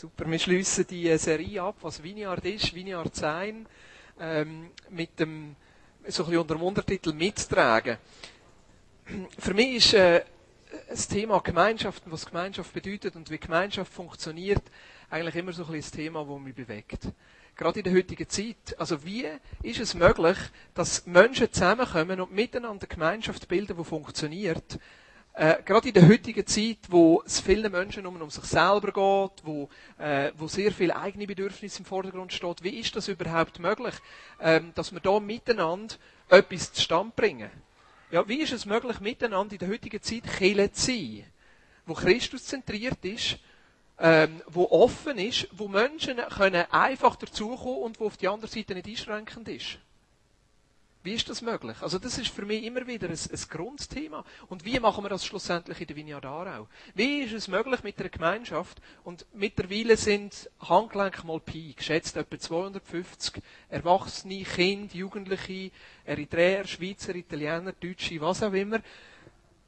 Super, wir schließen die Serie ab, was Vineyard ist, Vineyard sein, ähm, mit dem, so ein unter dem Untertitel mittragen. Für mich ist äh, das Thema Gemeinschaft und was Gemeinschaft bedeutet und wie Gemeinschaft funktioniert, eigentlich immer so ein bisschen das Thema, das mich bewegt. Gerade in der heutigen Zeit. Also wie ist es möglich, dass Menschen zusammenkommen und miteinander Gemeinschaft bilden, die funktioniert, äh, gerade in der heutigen Zeit, wo es vielen Menschen um, um sich selber geht, wo, äh, wo sehr viel eigene Bedürfnisse im Vordergrund steht, wie ist das überhaupt möglich, ähm, dass wir da miteinander etwas zustande bringen? Ja, wie ist es möglich, miteinander in der heutigen Zeit Kirche zu sein, wo Christus zentriert ist, ähm, wo offen ist, wo Menschen können einfach dazukommen und wo auf die andere Seite nicht einschränkend ist? Wie ist das möglich? Also das ist für mich immer wieder ein, ein Grundthema. Und wie machen wir das schlussendlich in der Vineyard Aarau? Wie ist es möglich mit einer Gemeinschaft? Und mittlerweile sind Handgelenk mal Pi, geschätzt etwa 250 Erwachsene, Kinder, Jugendliche, Eritreer, Schweizer, Italiener, Deutsche, was auch immer,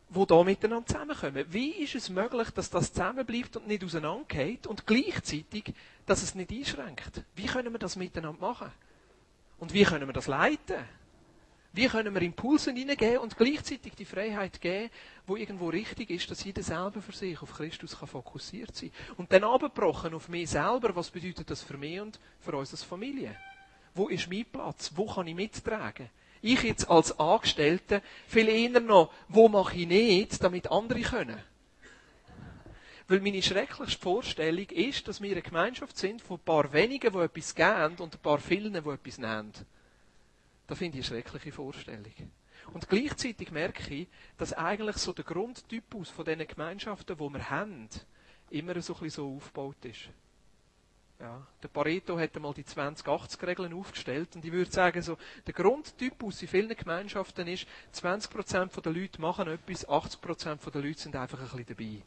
wo da miteinander zusammenkommen. Wie ist es möglich, dass das zusammenbleibt und nicht auseinandergeht und gleichzeitig, dass es nicht einschränkt? Wie können wir das miteinander machen? Und wie können wir das leiten? Wie können wir Impulse hineingeben und gleichzeitig die Freiheit geben, wo irgendwo richtig ist, dass jeder selber für sich auf Christus kann fokussiert sein Und dann abgebrochen auf mich selber, was bedeutet das für mich und für uns als Familie? Wo ist mein Platz? Wo kann ich mittragen? Ich jetzt als Angestellte, viel eher noch, wo mache ich nicht, damit andere können? Weil meine schrecklichste Vorstellung ist, dass wir eine Gemeinschaft sind von ein paar wenigen, die etwas geben und ein paar vielen, die etwas nehmen. Das finde ich eine schreckliche Vorstellung. Und gleichzeitig merke ich, dass eigentlich so der Grundtypus von diesen Gemeinschaften, die wir haben, immer so ein bisschen so aufgebaut ist. Ja, der Pareto hat einmal die 20-80-Regeln aufgestellt und ich würde sagen, so, der Grundtypus in vielen Gemeinschaften ist, 20% der Leute machen etwas, 80% der Leute sind einfach ein bisschen dabei.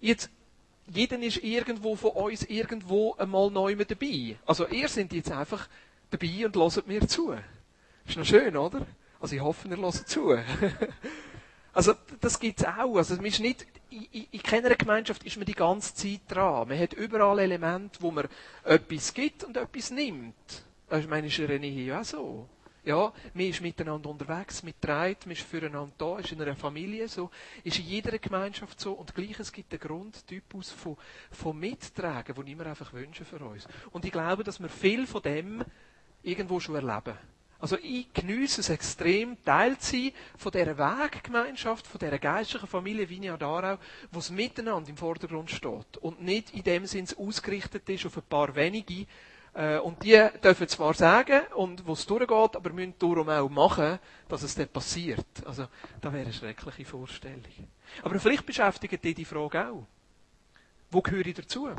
Jetzt, jeder ist irgendwo von uns irgendwo einmal neu mit dabei. Also ihr seid jetzt einfach dabei und hört mir zu. Ist noch schön, oder? Also ich hoffe, ihr hört zu. also das gibt es auch. Also man ist nicht, in, in keiner Gemeinschaft ist man die ganze Zeit dran. Man hat überall Elemente, wo man etwas gibt und etwas nimmt. Ich meine, ist Ehe ja auch so. Ja, man ist miteinander unterwegs, man trägt, man ist füreinander da, ist in einer Familie so, ist in jeder Gemeinschaft so und gleich es gibt einen Grundtypus von, von Mittragen, den ich mir einfach wünsche für uns. Und ich glaube, dass wir viel von dem irgendwo schon erleben. Also ich genieße es extrem, Teil zu sein von dieser Weggemeinschaft, von dieser geistlichen Familie Vineyard Aarau, wo es miteinander im Vordergrund steht und nicht in dem Sinne ausgerichtet ist auf ein paar wenige. Äh, und die dürfen zwar sagen, und wo es durchgeht, aber müssen darum auch machen, dass es dann passiert. Also, das wäre eine schreckliche Vorstellung. Aber vielleicht beschäftigt dich die Frage auch. Wo gehöre ich dazu?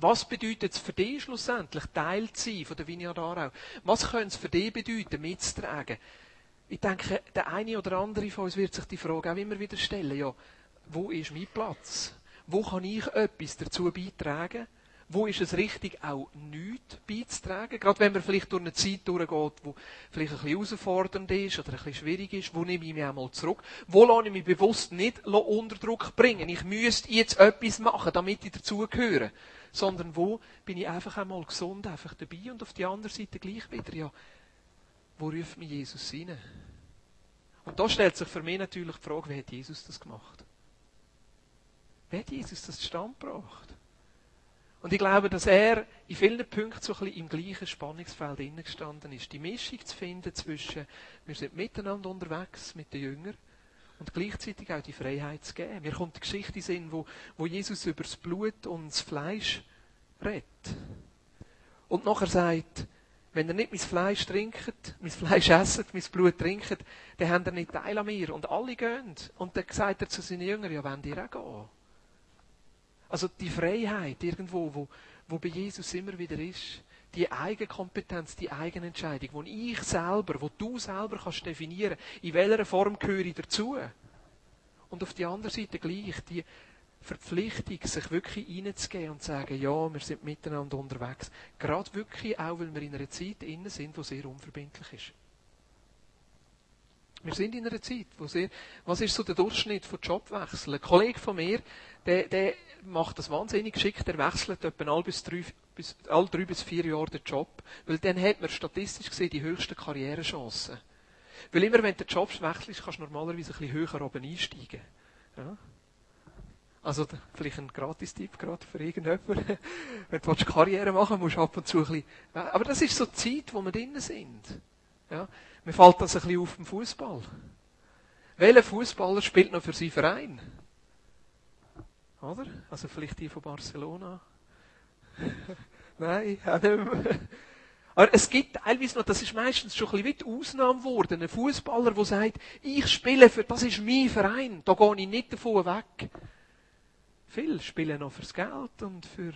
Was bedeutet es für dich schlussendlich, Teil zu sein von der Vineyard Aarau? Was könnte es für dich bedeuten, mitzutragen? Ich denke, der eine oder andere von uns wird sich die Frage auch immer wieder stellen, ja, wo ist mein Platz? Wo kann ich etwas dazu beitragen? Wo ist es richtig, auch nichts beizutragen? Gerade wenn man vielleicht durch eine Zeit durchgeht, die vielleicht ein bisschen herausfordernd ist oder ein bisschen schwierig ist, wo nehme ich mich einmal zurück? Wo lasse ich mich bewusst nicht unter Druck bringen? Ich müsste jetzt etwas machen, damit ich dazugehöre sondern wo bin ich einfach einmal gesund, einfach dabei und auf die andere Seite gleich wieder, ja, wo ruft mich Jesus rein? Und da stellt sich für mich natürlich die Frage, wie hat Jesus das gemacht? Wie hat Jesus das zustande gebracht? Und ich glaube, dass er in vielen Punkten so ein bisschen im gleichen Spannungsfeld gestanden ist. Die Mischung zu finden zwischen, wir sind miteinander unterwegs mit den Jüngern und gleichzeitig auch die Freiheit zu geben. Mir kommt die Geschichte in wo, wo Jesus über das Blut und das Fleisch redet. Und nachher sagt, wenn ihr nicht mein Fleisch trinkt, mein Fleisch esset, mein Blut trinkt, dann habt ihr nicht Teil an mir. Und alle gehen. Und dann sagt er zu seinen Jüngern, ja, wenn ihr auch gehen. Also die Freiheit irgendwo, wo, wo bei Jesus immer wieder ist, die Eigenkompetenz, die Eigenentscheidung, wo ich selber, wo du selber kannst definieren, in welcher Form gehöre ich dazu. Und auf die andere Seite gleich die Verpflichtung, sich wirklich reinzugehen und zu sagen, ja, wir sind miteinander unterwegs. Gerade wirklich auch, weil wir in einer Zeit innen sind, die sehr unverbindlich ist. Wir sind in einer Zeit, wo sehr, was ist so der Durchschnitt von Jobwechseln? Ein Kollege von mir, der, der macht das wahnsinnig geschickt, der wechselt etwa alle bis drei, bis, alle drei bis vier Jahre den Job, weil dann hat man statistisch gesehen die höchsten Karrierechancen. Weil immer wenn du den Job wechselst, kannst du normalerweise ein bisschen höher oben einsteigen. Ja? Also, vielleicht ein Gratis-Tipp gerade für irgendjemanden. wenn du Karriere machen willst, musst du ab und zu ein bisschen, aber das ist so die Zeit, wo wir drinnen sind. Ja? Mir fällt das ein bisschen auf dem Fußball. Welcher Fußballer spielt noch für seinen Verein? Oder? Also vielleicht die von Barcelona. Nein, auch nicht mehr. Aber es gibt teilweise noch, das ist meistens schon ein bisschen wie Ausnahme geworden, ein Fußballer, der sagt, ich spiele für, das ist mein Verein, da gehe ich nicht davon weg. Viele spielen noch fürs Geld und für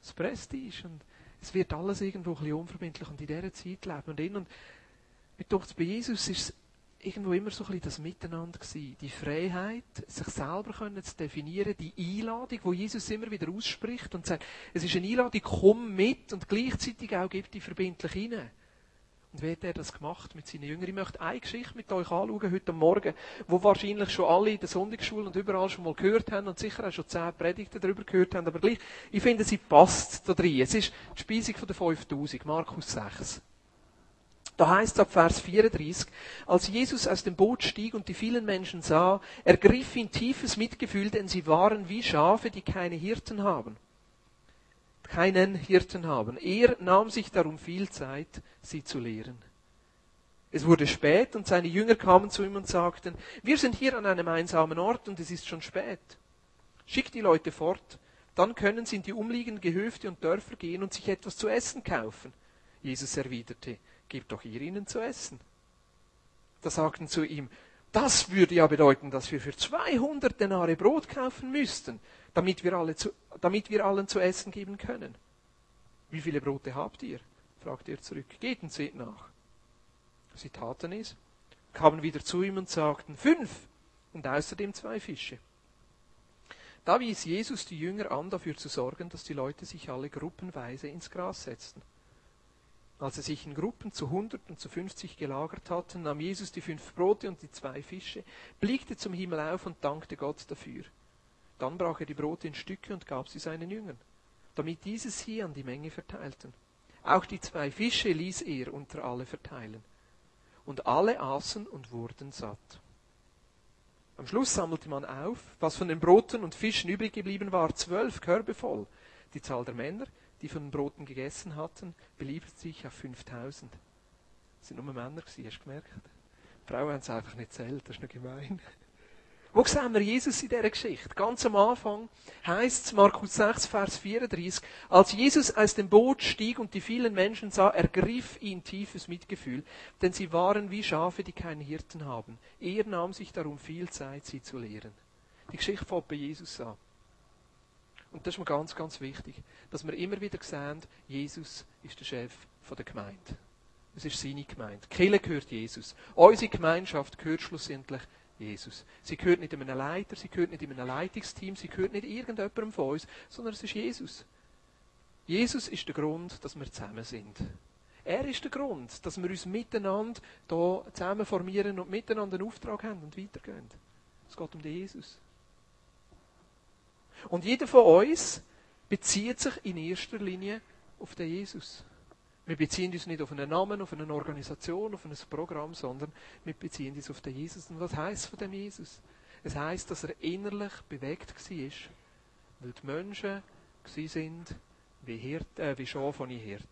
das Prestige und es wird alles irgendwo ein bisschen unverbindlich und in dieser Zeit leben wir Und mir denkt, bei Jesus ist es irgendwo immer so ein bisschen das Miteinander gewesen. Die Freiheit, sich selber können zu definieren, die Einladung, wo Jesus immer wieder ausspricht und sagt, es ist eine Einladung, komm mit und gleichzeitig auch gibt die verbindlich hinein. Und wie hat er das gemacht mit seinen Jüngern? Ich möchte eine Geschichte mit euch anschauen heute Morgen, wo wahrscheinlich schon alle in der Sonntagsschule und überall schon mal gehört haben und sicher auch schon zehn Predigten darüber gehört haben, aber gleich, ich finde, sie passt da drin. Es ist die Speisung von der 5000, Markus 6. Da heißt es ab Vers 34, als Jesus aus dem Boot stieg und die vielen Menschen sah, ergriff ihn tiefes Mitgefühl, denn sie waren wie Schafe, die keine Hirten haben. Keinen Hirten haben. Er nahm sich darum viel Zeit, sie zu lehren. Es wurde spät und seine Jünger kamen zu ihm und sagten, wir sind hier an einem einsamen Ort und es ist schon spät. Schick die Leute fort, dann können sie in die umliegenden Gehöfte und Dörfer gehen und sich etwas zu essen kaufen. Jesus erwiderte, Gebt doch ihr ihnen zu essen. Da sagten zu ihm, das würde ja bedeuten, dass wir für 200 Denare Brot kaufen müssten, damit wir, alle zu, damit wir allen zu essen geben können. Wie viele Brote habt ihr? fragte er zurück. Geht und seht nach. Sie taten es, kamen wieder zu ihm und sagten, fünf und außerdem zwei Fische. Da wies Jesus die Jünger an, dafür zu sorgen, dass die Leute sich alle gruppenweise ins Gras setzten. Als sie sich in Gruppen zu hundert und zu fünfzig gelagert hatten, nahm Jesus die fünf Brote und die zwei Fische, blickte zum Himmel auf und dankte Gott dafür. Dann brach er die Brote in Stücke und gab sie seinen Jüngern, damit diese sie an die Menge verteilten. Auch die zwei Fische ließ er unter alle verteilen. Und alle aßen und wurden satt. Am Schluss sammelte man auf, was von den Broten und Fischen übrig geblieben war, zwölf Körbe voll. Die Zahl der Männer, die von den Broten gegessen hatten, belief sich auf 5000. Das sind nur Männer gewesen, hast du gemerkt? Frauen haben es einfach nicht zählt, das ist noch gemein. Wo sehen wir Jesus in dieser Geschichte? Ganz am Anfang heißt es, Markus 6, Vers 34, als Jesus aus dem Boot stieg und die vielen Menschen sah, ergriff ihn tiefes Mitgefühl, denn sie waren wie Schafe, die keinen Hirten haben. Er nahm sich darum viel Zeit, sie zu lehren. Die Geschichte fängt bei Jesus an. Und das ist mir ganz, ganz wichtig, dass wir immer wieder sehen, Jesus ist der Chef der Gemeinde. Es ist seine Gemeinde. Die Kirche gehört Jesus. Unsere Gemeinschaft gehört schlussendlich Jesus. Sie gehört nicht einem Leiter, sie gehört nicht in einem Leitungsteam, sie gehört nicht irgendjemandem von uns, sondern es ist Jesus. Jesus ist der Grund, dass wir zusammen sind. Er ist der Grund, dass wir uns miteinander hier zusammen formieren und miteinander einen Auftrag haben und weitergehen. Es geht um den Jesus. Und jeder von uns bezieht sich in erster Linie auf den Jesus. Wir beziehen uns nicht auf einen Namen, auf eine Organisation, auf ein Programm, sondern wir beziehen uns auf den Jesus. Und was heißt von dem Jesus? Es heißt, dass er innerlich bewegt war, weil die Menschen sind wie, Hirt, äh, wie Schafe von Hirt.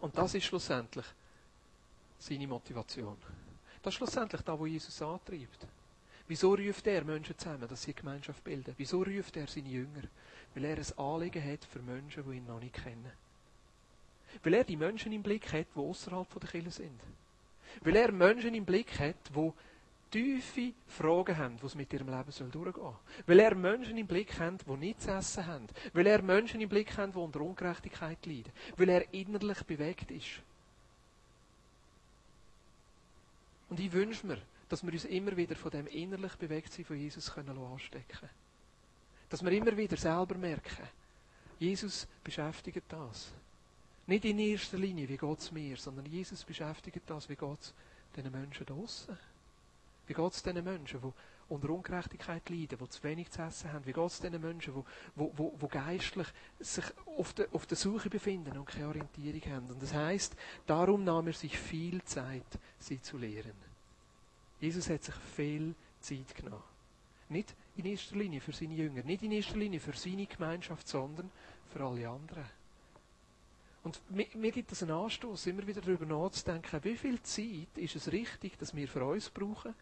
Und das ist schlussendlich seine Motivation. Das ist schlussendlich das, was Jesus antreibt. Wieso ruft er Menschen zusammen, dass sie Gemeinschaft bilden? Wieso ruft er seine Jünger? Weil er ein Anliegen hat für Menschen, die ihn noch nicht kennen. Weil er die Menschen im Blick hat, die außerhalb der Kirche sind. Weil er Menschen im Blick hat, die tiefe Fragen haben, die es mit ihrem Leben soll durchgehen soll. Weil er Menschen im Blick hat, die nichts zu essen haben. Weil er Menschen im Blick hat, die unter Ungerechtigkeit leiden. Weil er innerlich bewegt ist. Und ich wünsche mir, dass wir uns immer wieder von dem innerlich Bewegtsein von Jesus können anstecken Dass wir immer wieder selber merken, Jesus beschäftigt das. Nicht in erster Linie, wie geht es mir, sondern Jesus beschäftigt das, wie geht es diesen Menschen draussen? Wie geht es diesen Menschen, die unter Ungerechtigkeit leiden, die zu wenig zu essen haben? Wie geht es diesen Menschen, die, die, die, die geistlich sich auf der, auf der Suche befinden und keine Orientierung haben? Und das heißt, darum nahm er sich viel Zeit, sie zu lehren. Jesus hat sich viel Zeit genommen. Nicht in erster Linie für seine Jünger, nicht in erster Linie für seine Gemeinschaft, sondern für alle anderen. Und mir, mir gibt es einen Anstoß, immer wieder darüber nachzudenken, wie viel Zeit ist es richtig, dass wir für uns brauchen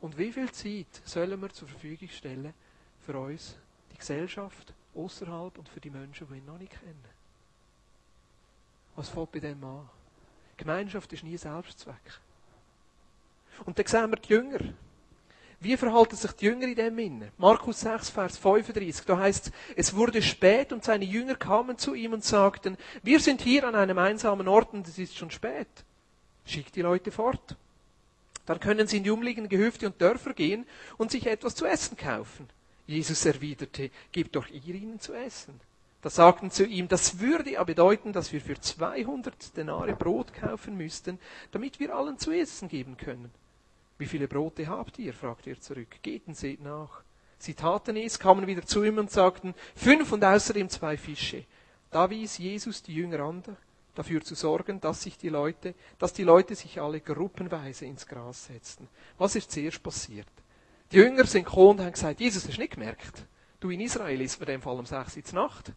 und wie viel Zeit sollen wir zur Verfügung stellen für uns, die Gesellschaft, außerhalb und für die Menschen, die ihn noch nicht kennen. Was fällt bei dem an? Gemeinschaft ist nie Selbstzweck. Und dann sehen wir die Jünger. Wie verhalten sich die Jünger in dem Innen? Markus 6, Vers 35, da heißt es, es wurde spät und seine Jünger kamen zu ihm und sagten, wir sind hier an einem einsamen Ort und es ist schon spät. Schick die Leute fort. Dann können sie in die umliegenden Gehöfte und Dörfer gehen und sich etwas zu essen kaufen. Jesus erwiderte, gebt doch ihr ihnen zu essen. Da sagten zu ihm, das würde ja bedeuten, dass wir für 200 Denare Brot kaufen müssten, damit wir allen zu essen geben können. Wie viele Brote habt ihr? fragte er zurück. Geht und seht nach. Sie taten es, kamen wieder zu ihm und sagten, fünf und außerdem zwei Fische. Da wies Jesus die Jünger an, dafür zu sorgen, dass sich die Leute, dass die Leute sich alle gruppenweise ins Gras setzten. Was ist zuerst passiert? Die Jünger sind gekommen und haben gesagt, Jesus, hast du nicht gemerkt? Du in Israel ist bei dem Fall um sechs Uhr Nacht.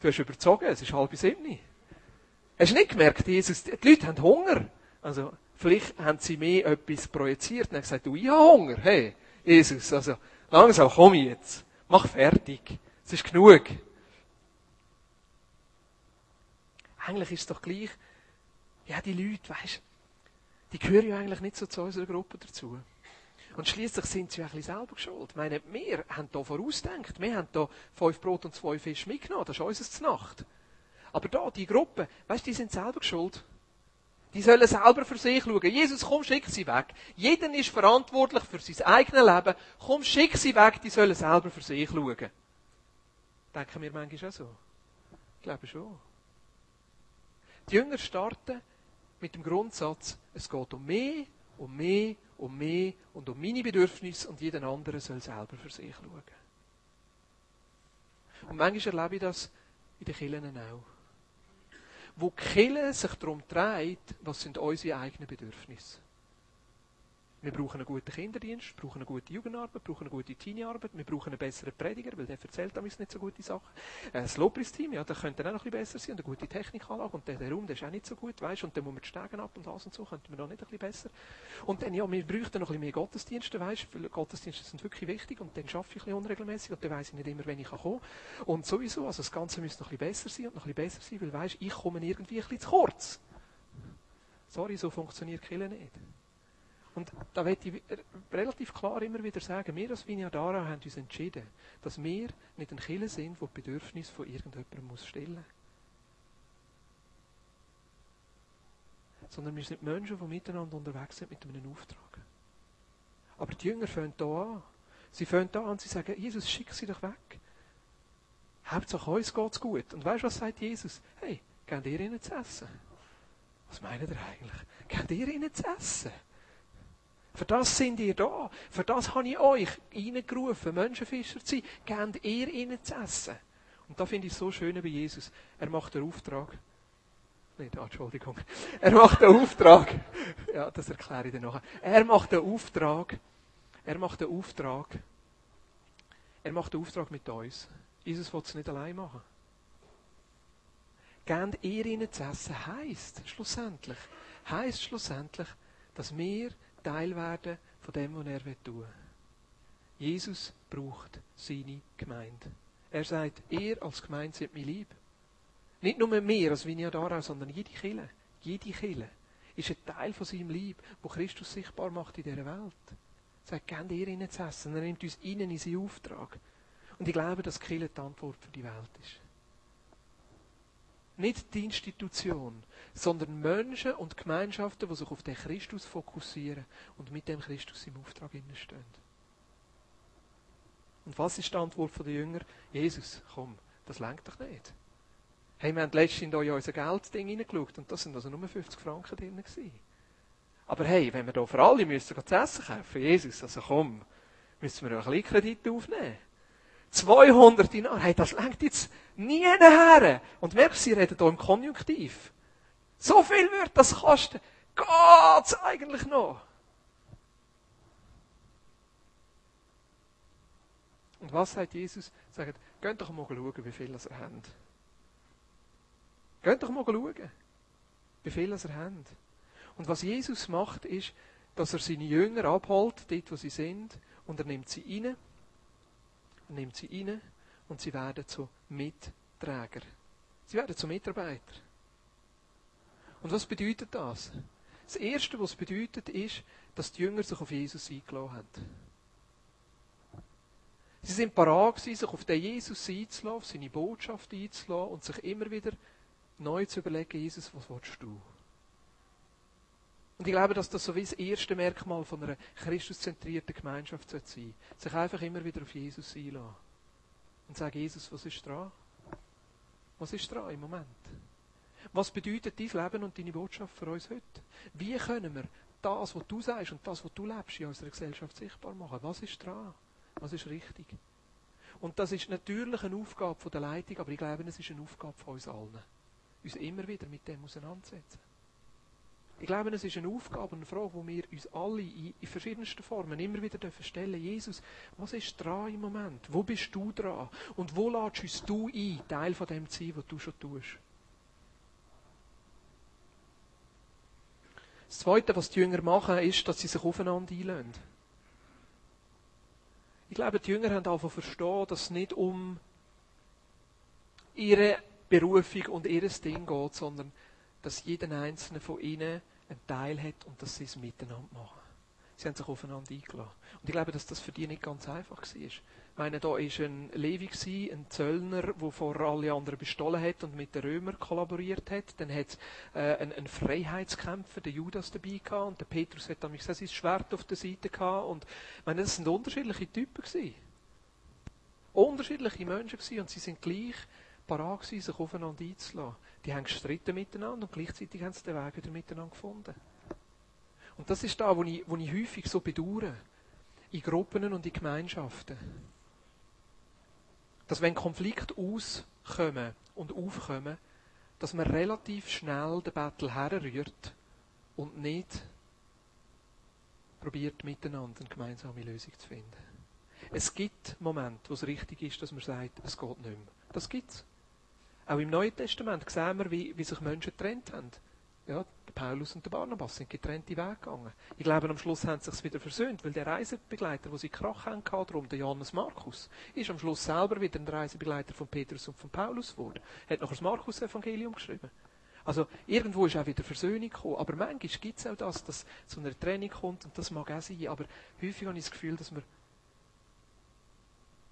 Du hast überzogen, es ist halb sieben. Hast du nicht gemerkt, Jesus, die Leute haben Hunger. Also, Vielleicht haben sie mir etwas projiziert und haben gesagt, du, ich habe Hunger. Hey, Jesus, also, langsam komm jetzt. Mach fertig. Es ist genug. Eigentlich ist es doch gleich, ja, die Leute, weißt die gehören ja eigentlich nicht so zu unserer Gruppe dazu. Und schließlich sind sie ja ein selber schuld. Ich meine, wir haben hier vorausgedacht. Wir haben hier fünf Brot und zwei Fisch mitgenommen. Das ist unser Nacht. Aber da, die Gruppe, weißt du, die sind selber schuld. Die sollen selber für sich schauen. Jesus, komm, schick sie weg. Jeder ist verantwortlich für sein eigenes Leben. Komm, schick sie weg, die sollen selber für sich schauen. Denken wir manchmal auch so? Ich glaube schon. Die Jünger starten mit dem Grundsatz, es geht um mehr, um mehr, um mehr und um meine Bedürfnisse und jeder andere soll selber für sich schauen. Und manchmal erlebe ich das in den Kirchen auch wo die sich darum dreht, was sind unsere eigenen Bedürfnisse. Wir brauchen einen guten Kinderdienst, wir brauchen eine gute Jugendarbeit, wir brauchen eine gute Teeniearbeit, wir brauchen einen besseren Prediger, weil der erzählt damals nicht so gute Sachen. Das Lobpreisteam, ja, das könnte auch noch ein besser sein und eine gute Technikanlage und der, der Raum, der ist auch nicht so gut, weißt und dann muss man die Stegen ab und das und so, könnte man da nicht ein besser. Und dann, ja, wir bräuchten noch ein mehr Gottesdienste, weißt weil Gottesdienste sind wirklich wichtig und dann schaffe ich ein unregelmäßig und dann weiss ich nicht immer, wenn ich kommen kann. Und sowieso, also das Ganze müsste noch ein besser sein und noch ein besser sein, weil weißt ich komme irgendwie ein bisschen zu kurz. Sorry, so funktioniert Kille nicht. Und da möchte ich relativ klar immer wieder sagen, wir als Vinyardara haben uns entschieden, dass wir nicht ein Killer sind, der die Bedürfnisse von irgendjemandem muss stellen muss. Sondern wir sind Menschen, die miteinander unterwegs sind mit einem Auftrag. Aber die Jünger fangen hier an. Sie fangen hier an und sie sagen, Jesus, schick sie doch weg. Hauptsache uns geht es gut. Und weißt du, was sagt Jesus? Hey, gebt ihr ihnen zu essen? Was meint ihr eigentlich? Gebt ihr ihnen zu essen? Für das sind ihr da. Für das habe ich euch reingerufen, Menschenfischer zu sein. Gebt ihr ihnen zu essen. Und da finde ich es so schön bei Jesus. Er macht den Auftrag. Ah, Entschuldigung. Er macht den Auftrag. Ja, das erkläre ich dir nachher. Er macht den Auftrag. Er macht den Auftrag. Er macht den Auftrag mit uns. Jesus will es nicht allein machen. Gebt ihr ihnen zu essen heisst schlussendlich, heisst schlussendlich, dass wir Teil werden von dem, was er tun will. Jesus braucht seine Gemeinde. Er sagt, ihr als Gemeinde seid mir lieb. Nicht nur mehr als Vinyadara, sondern jede Kille, jede Kille ist ein Teil von seinem Lieb, wo Christus sichtbar macht in dieser Welt. Er sagt, gebt ihr ihnen zu essen. Er nimmt uns innen in seinen Auftrag. Und ich glaube, dass Kille die Antwort für die Welt ist. Nicht die Institution, sondern Menschen und Gemeinschaften, die sich auf den Christus fokussieren und mit dem Christus im Auftrag stehen. Und was ist die Antwort der Jünger? Jesus, komm, das lenkt doch nicht. Hey, wir haben letztens in unser Geldding hineingeschaut und das sind also nur 50 Franken drin gewesen. Aber hey, wenn wir hier für alle müssen zu essen kaufen, Jesus, also komm, müssen wir einen kleinen Kredit aufnehmen. 200 Dinar, hey, das lenkt jetzt nie her. Und merkst, sie reden hier im Konjunktiv. So viel wird das kosten. Geht's eigentlich noch? Und was sagt Jesus? Sagt, geht doch mal schauen, wie viel er hat. Geht doch mal schauen, wie viel er hat. Und was Jesus macht, ist, dass er seine Jünger abholt, dort wo sie sind, und er nimmt sie rein, nimmt sie rein, und sie werden zu Mitträger. Sie werden zu Mitarbeiter. Und was bedeutet das? Das Erste, was es bedeutet, ist, dass die Jünger sich auf Jesus eingeladen haben. Sie sind parat sich auf den Jesus einzulassen, auf seine Botschaft einzulassen und sich immer wieder neu zu überlegen, Jesus, was willst du? Und ich glaube, dass das so wie das erste Merkmal von einer christuszentrierten Gemeinschaft sein sollte. Sich einfach immer wieder auf Jesus einlassen. Und sagen, Jesus, was ist dran? Was ist dran im Moment? Was bedeutet dein Leben und deine Botschaft für uns heute? Wie können wir das, was du sagst und das, was du lebst, in unserer Gesellschaft sichtbar machen? Was ist dran? Was ist richtig? Und das ist natürlich eine Aufgabe der Leitung, aber ich glaube, es ist eine Aufgabe von uns allen. Uns immer wieder mit dem auseinandersetzen. Ich glaube, es ist eine Aufgabe, eine Frage, die wir uns alle in, verschiedensten Formen immer wieder stellen dürfen. Jesus, was ist dran im Moment? Wo bist du dran? Und wo lädst uns du ein, Teil von dem zu sein, was du schon tust? Das Zweite, was die Jünger machen, ist, dass sie sich aufeinander einlösen. Ich glaube, die Jünger haben einfach verstehen, dass es nicht um ihre Berufung und ihr Ding geht, sondern dass jeder einzelne von ihnen einen Teil hat und dass sie es miteinander machen. Sie haben sich aufeinander eingeladen. Und ich glaube, dass das für die nicht ganz einfach war. Ich meine, da war ein Levi, ein Zöllner, der vor alle anderen bestohlen hat und mit den Römern kollaboriert hat. Dann hat es äh, einen, einen Freiheitskämpfer, den Judas, dabei gehabt. Und der Petrus hat damals sein Schwert auf der Seite gehabt. Und ich meine, das sind unterschiedliche Typen gewesen. Unterschiedliche Menschen gewesen. Und sie sind gleich parat sich aufeinander einzulassen. Die haben gestritten miteinander und gleichzeitig haben sie den Weg wieder miteinander gefunden. Und das ist da, wo ich, wo ich häufig so bedauere. In Gruppen und in Gemeinschaften. Dass wenn Konflikte auskommen und aufkommen, dass man relativ schnell den Battle herrührt und nicht probiert, miteinander eine gemeinsame Lösung zu finden. Es gibt Momente, wo es richtig ist, dass man sagt, es geht nicht mehr. Das gibt es. Auch im Neuen Testament sehen wir, wie, wie sich Menschen getrennt haben. Ja, der Paulus und der Barnabas sind getrennte Wege gegangen. Ich glaube, am Schluss haben sie sich wieder versöhnt, weil der Reisebegleiter, wo sie Krach haben, darum, der Johannes Markus, ist am Schluss selber wieder ein Reisebegleiter von Petrus und von Paulus geworden. Er hat noch das Markus-Evangelium geschrieben. Also, irgendwo ist auch wieder Versöhnung gekommen. Aber manchmal gibt es auch das, dass zu einer Trennung kommt, und das mag auch sein, aber häufig habe ich das Gefühl, dass wir,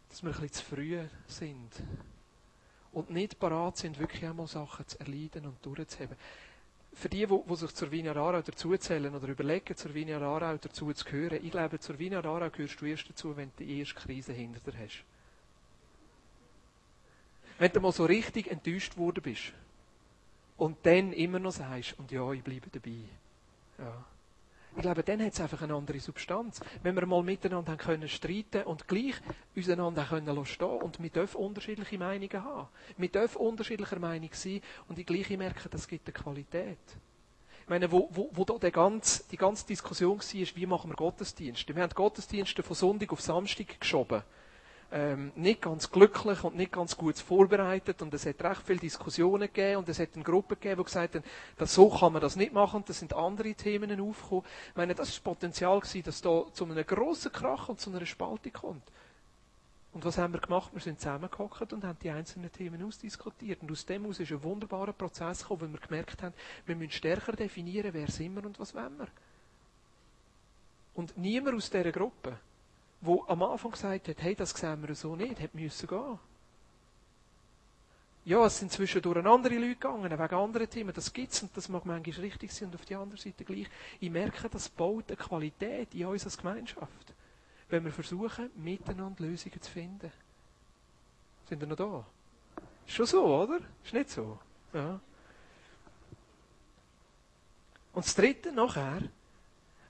dass wir ein bisschen zu früh sind. Und nicht parat sind, wirklich einmal Sachen zu erleiden und durchzuheben für die, die, sich zur Wiener Aarau dazuzählen oder überlegen, zur Wiener Aarau dazu zu gehören, ich glaube, zur Wiener Aarau gehörst du erst dazu, wenn du die erste Krise hinter dir hast. Wenn du mal so richtig enttäuscht worden bist und dann immer noch sagst, und ja, ich bleibe dabei. Ja. Ich glaube, dann hat es einfach eine andere Substanz. Wenn wir mal miteinander haben können streiten und gleich auseinander können stehen und wir dürfen unterschiedliche Meinungen haben. Wir dürfen unterschiedlicher Meinung sein und die gleiche merken, das gibt eine Qualität. Ich meine, wo, wo, wo da die ganze, die ganze Diskussion war, wie machen wir Gottesdienste? Wir haben Gottesdienste von Sonntag auf Samstag geschoben ähm, nicht ganz glücklich und nicht ganz gut vorbereitet und es hat recht viele Diskussionen gegeben und es hat eine Gruppe gegeben, die gesagt haben, dass so kann man das nicht machen und da sind andere Themen aufgekommen. Ich meine, das war das Potenzial gewesen, dass da zu einem grossen Krach und zu einer Spaltung kommt. Und was haben wir gemacht? Wir sind zusammengehockt und haben die einzelnen Themen ausdiskutiert. Und aus dem aus ist ein wunderbarer Prozess gekommen, weil wir gemerkt haben, wir müssen stärker definieren, wer sind wir und was wollen wir. Und niemand aus dieser Gruppe wo am Anfang gesagt hat, hey, das sehen wir so nicht, hat müssen gehen. Ja, es sind zwischendurch andere Leute gegangen, wegen anderen Themen. Das gibt es und das mag manchmal richtig sein und auf der anderen Seite gleich. Ich merke, das baut eine Qualität in uns als Gemeinschaft. Wenn wir versuchen, miteinander Lösungen zu finden. Sind wir noch da? Ist schon so, oder? Ist nicht so? Ja. Und das Dritte nachher,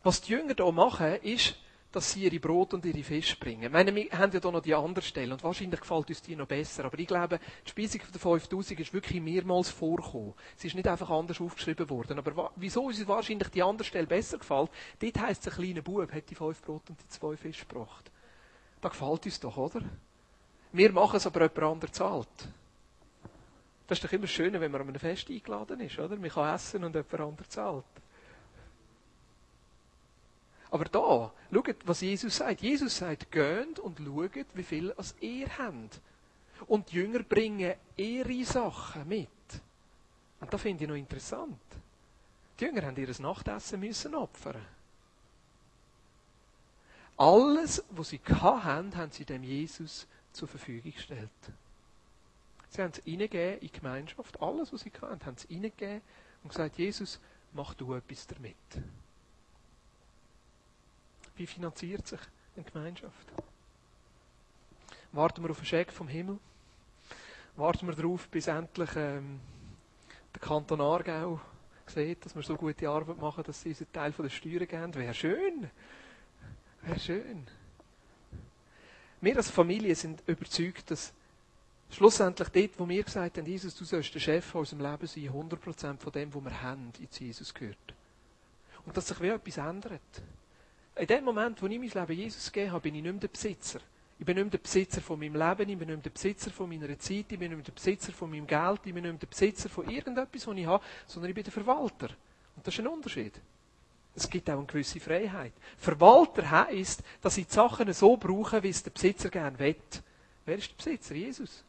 Was die Jünger hier machen, ist, dass sie ihre Brot und ihre Fisch bringen. Meine, wir haben ja hier noch die andere Stelle und wahrscheinlich gefällt uns die noch besser. Aber ich glaube, die Speisung der 5000 ist wirklich mehrmals vorgekommen. Sie ist nicht einfach anders aufgeschrieben worden. Aber wieso uns wahrscheinlich die andere Stelle besser gefällt, dort heisst es, ein kleiner Bub hat die fünf Brot und die zwei Fisch gebracht. Das gefällt uns doch, oder? Wir machen es, aber jemand anderes zahlt. Das ist doch immer schöner, wenn man an einem Fest eingeladen ist, oder? Man kann essen und jemand anderes zahlt. Aber da, schaut, was Jesus sagt. Jesus sagt, geht und schaut, wie viel als ihr habt. Und die Jünger bringen ihre Sachen mit. Und das finde ich noch interessant. Die Jünger haben ihr Nachtessen müssen opfern. Alles, was sie hatten, haben sie dem Jesus zur Verfügung gestellt. Sie haben es hineingegeben in die Gemeinschaft. Alles, was sie hatten, haben sie hineingegeben und gesagt, Jesus, mach du etwas damit. Wie finanziert sich eine Gemeinschaft? Warten wir auf einen Scheck vom Himmel? Warten wir darauf, bis endlich ähm, der Kanton Aargau sieht, dass wir so gute Arbeit machen, dass sie unseren Teil der Steuern geben? Wäre schön. Wäre schön. Wir als Familie sind überzeugt, dass schlussendlich dort, wo wir gesagt haben, Jesus, du sollst der Chef von unserem Leben sein, 100% von dem, was wir haben, in Jesus gehört. Und dass sich wie etwas ändert. In dem Moment, wo ich mein Leben Jesus gegeben habe, bin ich nicht mehr der Besitzer. Ich bin nicht mehr der Besitzer von meinem Leben, ich bin nicht mehr der Besitzer von meiner Zeit, ich bin nicht mehr der Besitzer von meinem Geld, ich bin nicht mehr der Besitzer von irgendetwas, was ich habe, sondern ich bin der Verwalter. Und das ist ein Unterschied. Es gibt auch eine gewisse Freiheit. Verwalter heisst, dass ich die Sachen so brauche, wie es der Besitzer gerne will. Wer ist der Besitzer? Jesus.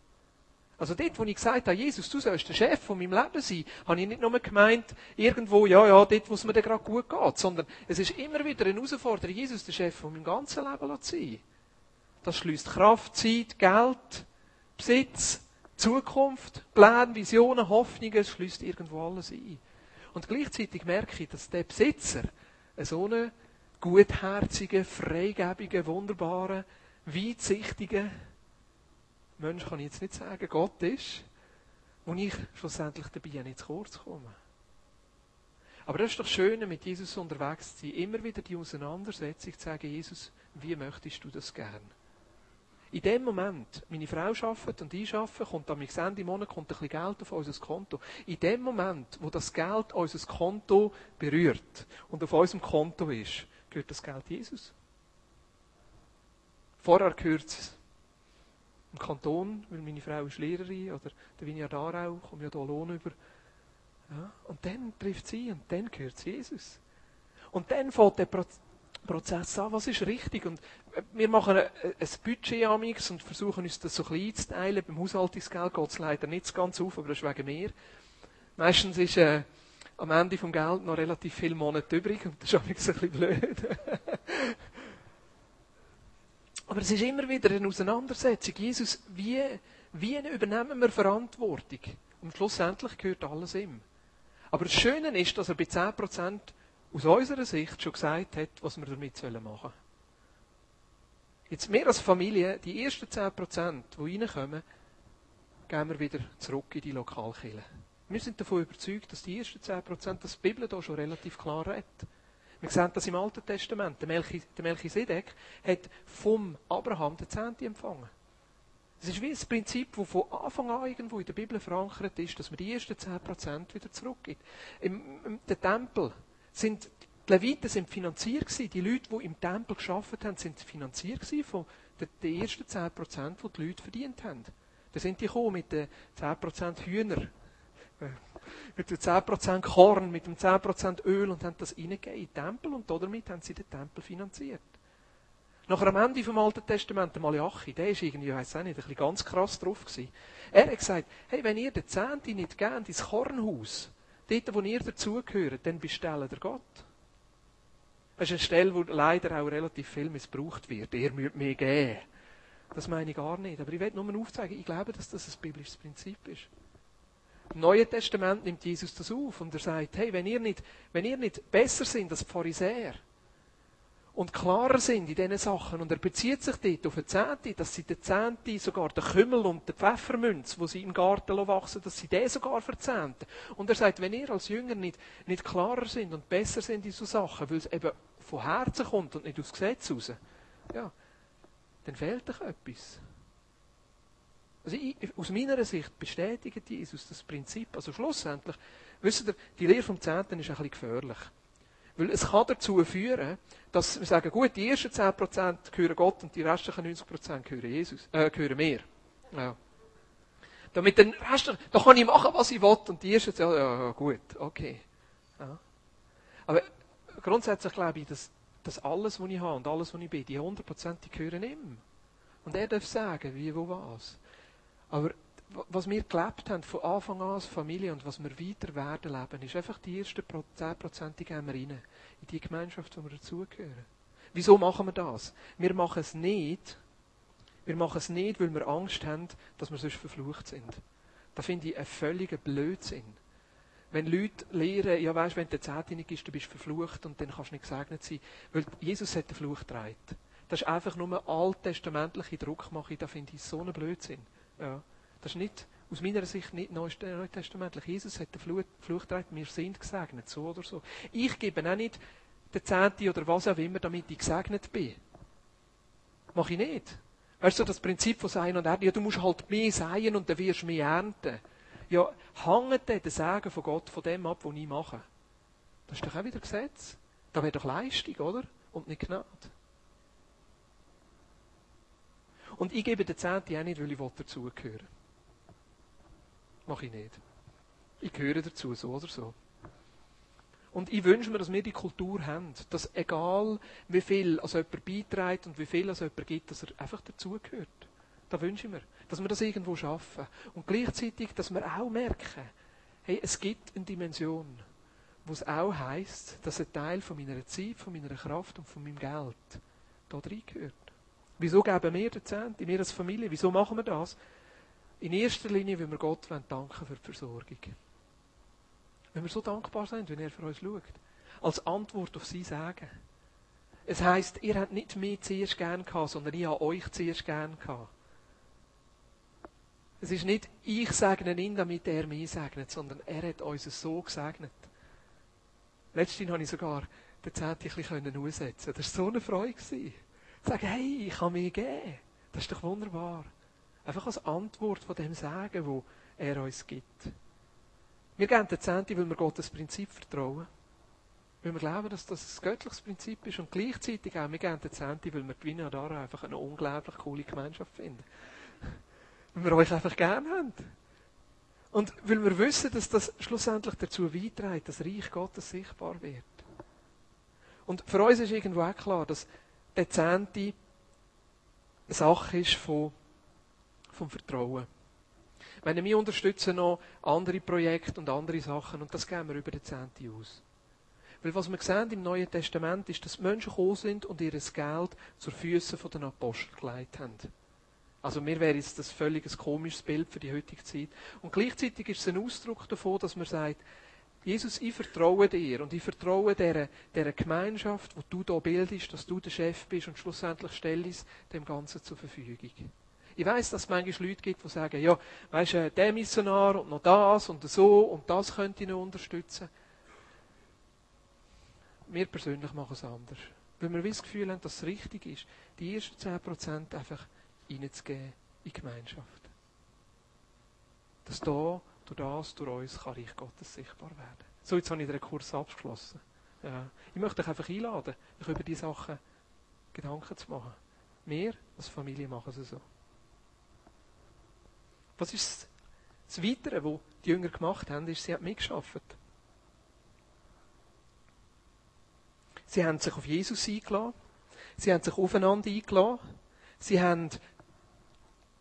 Also dort, wo ich gesagt habe, Jesus, du sollst der Chef von meinem Leben sein, habe ich nicht nur gemeint, irgendwo, ja, ja, dort, wo es mir gerade gut geht, sondern es ist immer wieder eine Herausforderung, Jesus der Chef von meinem ganzen Leben zu sein. Das schließt Kraft, Zeit, Geld, Besitz, Zukunft, Pläne, Visionen, Hoffnungen, es schließt irgendwo alles ein. Und gleichzeitig merke ich, dass der Besitzer so einen gutherzigen, freigebigen, wunderbaren, weitsichtigen, Mensch kann ich jetzt nicht sagen, Gott ist, wo ich schlussendlich dabei nicht zu kurz komme. Aber das ist doch schön, mit Jesus unterwegs zu sein. Immer wieder die Auseinandersetzung zu sagen, Jesus, wie möchtest du das gern? In dem Moment, meine Frau arbeitet und ich arbeite, kommt am Ende im Monat kommt ein bisschen Geld auf unser Konto. In dem Moment, wo das Geld unser Konto berührt und auf unserem Konto ist, gehört das Geld Jesus. Vorher gehört es im Kanton, weil meine Frau ist Lehrerin, oder der Vineyard Aarau, kommt ja hier Lohn über. Ja, und dann trifft sie und dann gehört sie Jesus. Und dann fängt der Prozess an, was ist richtig. Und äh, wir machen ein, Budget amix und versuchen uns das so klein zu teilen. Beim Haushaltungsgeld geht es leider nicht ganz auf, aber das ist wegen mir. Meistens ist äh, am Ende vom Geld noch relativ viele Monate übrig und das ist ein bisschen blöd. Aber es ist immer wieder eine Auseinandersetzung. Jesus, wie, wie übernehmen wir Verantwortung? Und schlussendlich gehört alles ihm. Aber das Schöne ist, dass er bei 10% aus unserer Sicht schon gesagt hat, was wir damit machen sollen. Jetzt mehr als Familie, die ersten 10%, die reinkommen, gehen wir wieder zurück in die Lokalkirche. Wir sind davon überzeugt, dass die ersten 10%, dass die Bibel da schon relativ klar redet. Wir sehen das im Alten Testament. Der, Melchi, der Melchisedek hat vom Abraham den Zehnte empfangen. Das ist wie ein Prinzip, das von Anfang an irgendwo in der Bibel verankert ist, dass man die ersten 10% wieder zurückgibt. Im, im der Tempel sind die Leviten sind finanziert gewesen. Die Leute, die im Tempel geschafft haben, sind finanziert gewesen von den, den ersten 10%, die die Leute verdient haben. Da sind die gekommen mit den 10% Hühner mit dem 10% Korn, mit dem 10% Öl und haben das reingegeben in den Tempel und damit haben sie den Tempel finanziert. Nachher am Ende vom Alten Testament, der Malachi, der ist irgendwie, ich weiss auch nicht, ein bisschen ganz krass drauf gewesen. Er hat gesagt, hey, wenn ihr den Zehnte nicht gebt ins Kornhaus, dort, wo ihr dazugehört, dann bestellt ihr Gott. Das ist eine Stelle, wo leider auch relativ viel missbraucht wird. Ihr müsst mir geben. Das meine ich gar nicht. Aber ich will nur aufzeigen, ich glaube, dass das ein biblisches Prinzip ist. Im Neuen Testament nimmt Jesus das auf und er sagt, hey, wenn ihr nicht, wenn ihr nicht besser sind als Pharisäer und klarer sind in diesen Sachen und er bezieht sich dort auf den Zehnte, dass sie den Zehnte, sogar den Kümmel und den Pfeffermünz, wo sie im Garten wachsen, dass sie den sogar verzehnten. Und er sagt, wenn ihr als Jünger nicht, nicht klarer sind und besser sind in so Sachen, weil es eben von Herzen kommt und nicht aus Gesetz raus, ja, dann fehlt doch etwas. Also ich, aus meiner Sicht bestätigt Jesus das Prinzip. Also schlussendlich, wisst ihr, die Lehre vom Zehnten ist ein bisschen gefährlich. Weil es kann dazu führen, dass wir sagen, gut, die ersten 10% gehören Gott und die restlichen 90% gehören Jesus, äh, gehören mir. Ja. Damit den Rest, da kann ich machen, was ich will und die ersten, ja, ja gut, okay. Ja. Aber grundsätzlich glaube ich, dass, dass alles, was ich habe und alles, was ich bin, die 100% die gehören ihm. Und er darf sagen, wie, wo, was. Aber was wir gelebt haben, von Anfang an als Familie und was wir weiter werden leben, ist einfach die ersten 10% die wir rein. In die Gemeinschaft, wo wir dazugehören. Wieso machen wir das? Wir machen es nicht, wir machen es nicht, weil wir Angst haben, dass wir sonst verflucht sind. Da finde ich einen völligen Blödsinn. Wenn Leute lehren, ja weißt, wenn du zehntinig ist, du bist verflucht und dann kannst du nicht gesegnet sein. Weil Jesus hat den Fluch getragen. Das ist einfach nur alttestamentliche Druckmache, da finde ich so einen Blödsinn. Ja. Das ist nicht, aus meiner Sicht nicht neutestamentlich. Jesus hat den Fluch, Fluch wir sind gesegnet, so oder so. Ich gebe auch nicht den Zehnte oder was auch immer, damit ich gesegnet bin. Mach ich nicht. Weißt du, das Prinzip von Sein und Ernten, ja, du musst halt mehr säen und dann wirst du mehr ernten. Ja, hängt der Segen von Gott von dem ab, was ich mache? Das ist doch auch wieder Gesetz. Da wäre doch Leistung, oder? Und nicht Gnade. Und ich gebe den Zehnte auch nicht, weil ich dazugehören Mache ich nicht. Ich gehöre dazu, so oder so. Und ich wünsche mir, dass wir die Kultur haben, dass egal wie viel als jemand beiträgt und wie viel als jemand gibt, dass er einfach dazugehört. Da wünsche ich mir, dass wir das irgendwo schaffen. Und gleichzeitig, dass wir auch merken, hey, es gibt eine Dimension, wo es auch heisst, dass ein Teil von meiner Zeit, von meiner Kraft und von meinem Geld da reingehört. Wieso geben wir den Zehnte, wir als Familie? Wieso machen wir das? In erster Linie, weil wir Gott danken für die Versorgung. Wenn wir so dankbar sind, wenn er für uns schaut. Als Antwort auf sein Sagen. Es heisst, ihr habt nicht mich zuerst gern gehabt, sondern ich habe euch zuerst gern gehabt. Es ist nicht, ich segne ihn, damit er mich segnet, sondern er hat uns so gesegnet. Letztens habe ich sogar den Zehnte ein bisschen aussetzen Das war so eine Freude. Sagen, hey, ich kann mir geben. Das ist doch wunderbar. Einfach als Antwort von dem Sagen, wo er uns gibt. Wir geben den Zehnte, weil wir Gottes Prinzip vertrauen. Weil wir glauben, dass das ein göttliches Prinzip ist. Und gleichzeitig auch, wir geben den Zehnte, weil wir gewinnen da einfach eine unglaublich coole Gemeinschaft finden. Weil wir euch einfach gerne haben. Und weil wir wissen, dass das schlussendlich dazu beiträgt, dass Reich Gottes sichtbar wird. Und für uns ist irgendwo auch klar, dass der Zehnte Sache ist von, vom Vertrauen. Meine, wir unterstützen noch andere Projekte und andere Sachen und das geben wir über den Zehnte aus. Weil was wir sehen im Neuen Testament ist, dass Menschen gekommen sind und ihr Geld zur Füße den Aposteln gelegt haben. Also mir wäre jetzt das völlig ein komisches Bild für die heutige Zeit. Und gleichzeitig ist es ein Ausdruck davon, dass man sagt, Jesus, ich vertraue dir und ich vertraue dieser, dieser Gemeinschaft, wo du da bildest, dass du der Chef bist und schlussendlich stelle ich dem Ganzen zur Verfügung. Ich weiß, dass es manchmal Leute gibt, die sagen, ja, weisst du, der Missionar und noch das und so und das könnte ich noch unterstützen. Wir persönlich machen es anders. Weil wir das Gefühl haben, dass es richtig ist, die ersten 10% einfach reinzugeben in die Gemeinschaft. Dass da durch das, durch uns, kann Reich Gottes sichtbar werden. So, jetzt habe ich den Kurs abgeschlossen. Ja. Ich möchte euch einfach einladen, euch über diese Sachen Gedanken zu machen. Wir als Familie machen es so. Was ist das Weitere, was die Jünger gemacht haben, ist, sie haben mitgeschafft. Sie haben sich auf Jesus eingeladen. Sie haben sich aufeinander eingeladen. Sie haben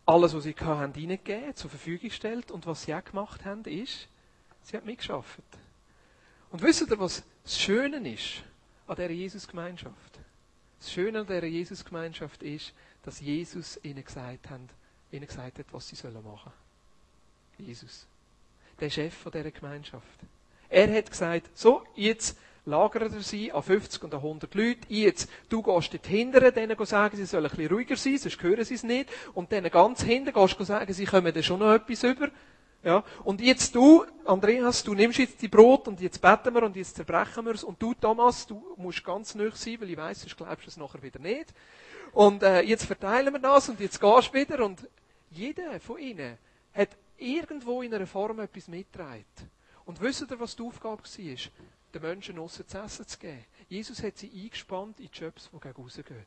alles, was sie hatten, hineingegeben, zur Verfügung gestellt. Und was sie auch gemacht haben, ist, sie haben mitgeschafft. Und wisst ihr, was das Schöne ist an dieser Jesus-Gemeinschaft? Das Schöne an dieser Jesus-Gemeinschaft ist, dass Jesus ihnen gesagt, hat, ihnen gesagt hat, was sie sollen machen Jesus. Der Chef dieser Gemeinschaft. Er hat gesagt, so, jetzt lagert er sie an 50 und an 100 Leute. Jetzt, du gehst dort hinten, denen sagen, sie sollen ein bisschen ruhiger sein, sonst hören sie es nicht. Und denen ganz hinten gehst du sagen, sie kommen dann schon noch etwas über. Ja? Und jetzt du, Andreas, du nimmst jetzt die Brot und jetzt beten wir und jetzt zerbrechen wir es. Und du, Thomas, du musst ganz nöch sein, weil ich weiss, sonst glaubst du es nachher wieder nicht. Und äh, jetzt verteilen wir das und jetzt gehst du wieder. Und jeder von ihnen hat irgendwo in einer Form etwas mitgetragen. Und wisst ihr, was die Aufgabe war? Den Menschen aussen zu essen zu geben. Jesus hat sie eingespannt in die Jobs, die gegen rausgehen.